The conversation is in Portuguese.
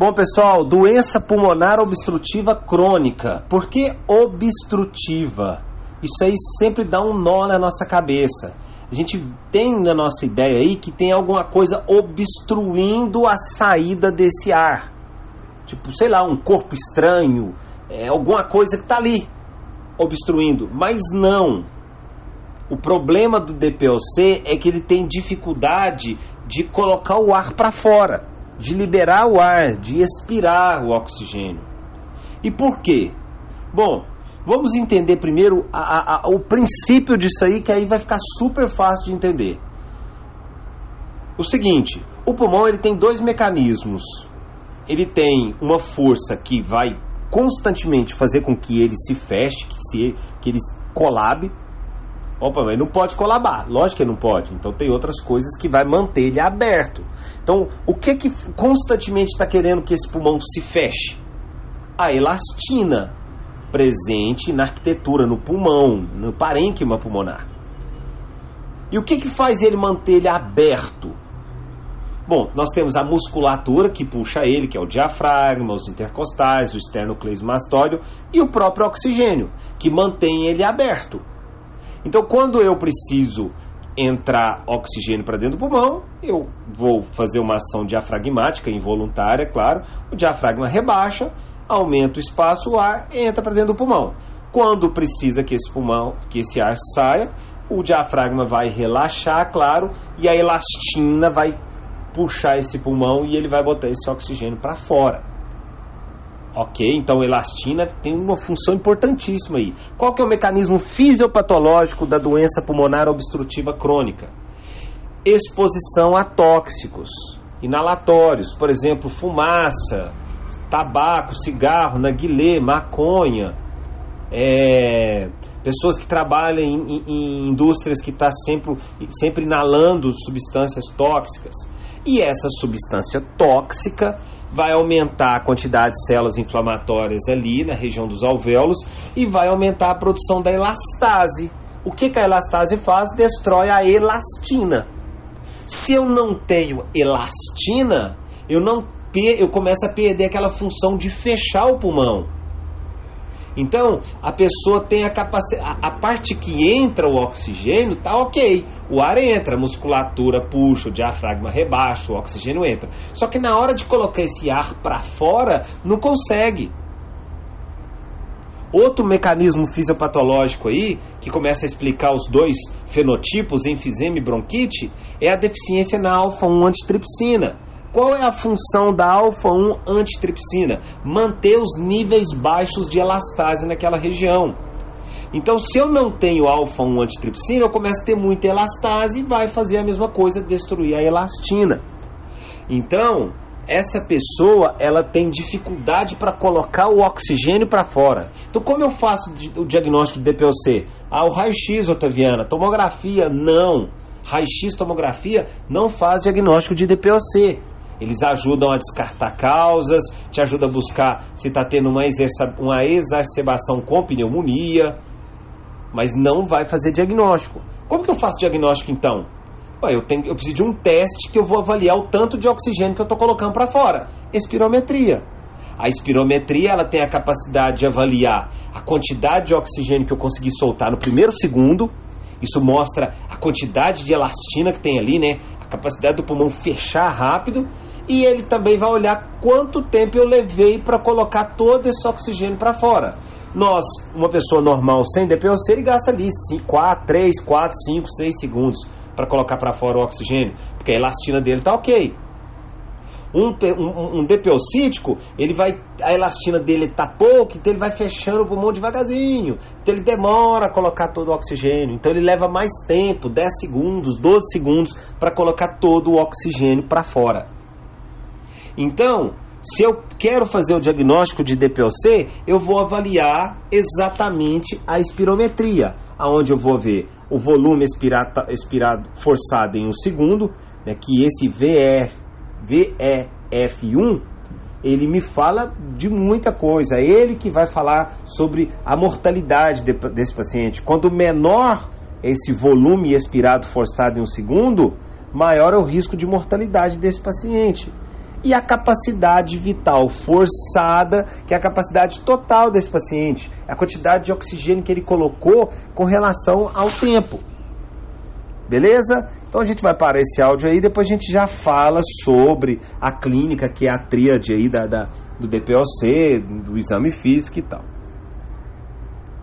Bom, pessoal, doença pulmonar obstrutiva crônica. Por que obstrutiva? Isso aí sempre dá um nó na nossa cabeça. A gente tem na nossa ideia aí que tem alguma coisa obstruindo a saída desse ar. Tipo, sei lá, um corpo estranho, é, alguma coisa que está ali obstruindo. Mas não. O problema do DPOC é que ele tem dificuldade de colocar o ar para fora de liberar o ar, de expirar o oxigênio. E por quê? Bom, vamos entender primeiro a, a, a, o princípio disso aí, que aí vai ficar super fácil de entender. O seguinte, o pulmão ele tem dois mecanismos. Ele tem uma força que vai constantemente fazer com que ele se feche, que, se, que ele colabe, Opa, mas não pode colabar. Lógico que não pode. Então tem outras coisas que vai manter ele aberto. Então, o que que constantemente está querendo que esse pulmão se feche? A elastina presente na arquitetura, no pulmão, no parênquima pulmonar. E o que que faz ele manter ele aberto? Bom, nós temos a musculatura que puxa ele, que é o diafragma, os intercostais, o esternocleidomastóide e o próprio oxigênio, que mantém ele aberto. Então, quando eu preciso entrar oxigênio para dentro do pulmão, eu vou fazer uma ação diafragmática involuntária, claro. O diafragma rebaixa, aumenta o espaço, o ar entra para dentro do pulmão. Quando precisa que esse pulmão, que esse ar saia, o diafragma vai relaxar, claro, e a elastina vai puxar esse pulmão e ele vai botar esse oxigênio para fora. Ok, então elastina tem uma função importantíssima aí. Qual que é o mecanismo fisiopatológico da doença pulmonar obstrutiva crônica? Exposição a tóxicos inalatórios, por exemplo, fumaça, tabaco, cigarro, narguilé, maconha, é, pessoas que trabalham em, em, em indústrias que estão tá sempre, sempre inalando substâncias tóxicas. E essa substância tóxica vai aumentar a quantidade de células inflamatórias ali na região dos alvéolos e vai aumentar a produção da elastase. O que, que a elastase faz? Destrói a elastina. Se eu não tenho elastina, eu não eu começo a perder aquela função de fechar o pulmão. Então, a pessoa tem a capacidade. A, parte que entra o oxigênio tá ok. O ar entra, a musculatura puxa, o diafragma rebaixa, o oxigênio entra. Só que na hora de colocar esse ar para fora, não consegue. Outro mecanismo fisiopatológico aí, que começa a explicar os dois fenotipos, enfisema e bronquite, é a deficiência na alfa-1 antitripsina qual é a função da alfa-1 antitripsina? Manter os níveis baixos de elastase naquela região. Então, se eu não tenho alfa-1 antitripsina, eu começo a ter muita elastase e vai fazer a mesma coisa, destruir a elastina. Então, essa pessoa ela tem dificuldade para colocar o oxigênio para fora. Então, como eu faço o diagnóstico de DPOC? Ah, o raio-x, Otaviana. Tomografia, não. Raio-x, tomografia, não faz diagnóstico de DPOC. Eles ajudam a descartar causas, te ajudam a buscar se está tendo uma, uma exacerbação com pneumonia, mas não vai fazer diagnóstico. Como que eu faço diagnóstico então? Ué, eu, tenho, eu preciso de um teste que eu vou avaliar o tanto de oxigênio que eu estou colocando para fora. Espirometria. A espirometria ela tem a capacidade de avaliar a quantidade de oxigênio que eu consegui soltar no primeiro segundo. Isso mostra a quantidade de elastina que tem ali, né? A capacidade do pulmão fechar rápido e ele também vai olhar quanto tempo eu levei para colocar todo esse oxigênio para fora. Nós, uma pessoa normal sem DPOC, ele gasta ali 4, 3, 4, 5, 6 segundos para colocar para fora o oxigênio, porque a elastina dele está ok. Um, um, um ele vai, a elastina dele está pouco, então ele vai fechando o pulmão devagarzinho. Então ele demora a colocar todo o oxigênio. Então ele leva mais tempo, 10 segundos, 12 segundos, para colocar todo o oxigênio para fora. Então, se eu quero fazer o diagnóstico de DPOC, eu vou avaliar exatamente a espirometria, aonde eu vou ver o volume expirado, expirado forçado em um segundo, né, que esse VF, VEF1 ele me fala de muita coisa. É ele que vai falar sobre a mortalidade de, desse paciente. Quanto menor esse volume expirado forçado em um segundo, maior é o risco de mortalidade desse paciente. e a capacidade vital forçada, que é a capacidade total desse paciente, a quantidade de oxigênio que ele colocou com relação ao tempo. Beleza? Então a gente vai parar esse áudio aí, depois a gente já fala sobre a clínica, que é a tríade aí da, da do DPOC, do exame físico e tal.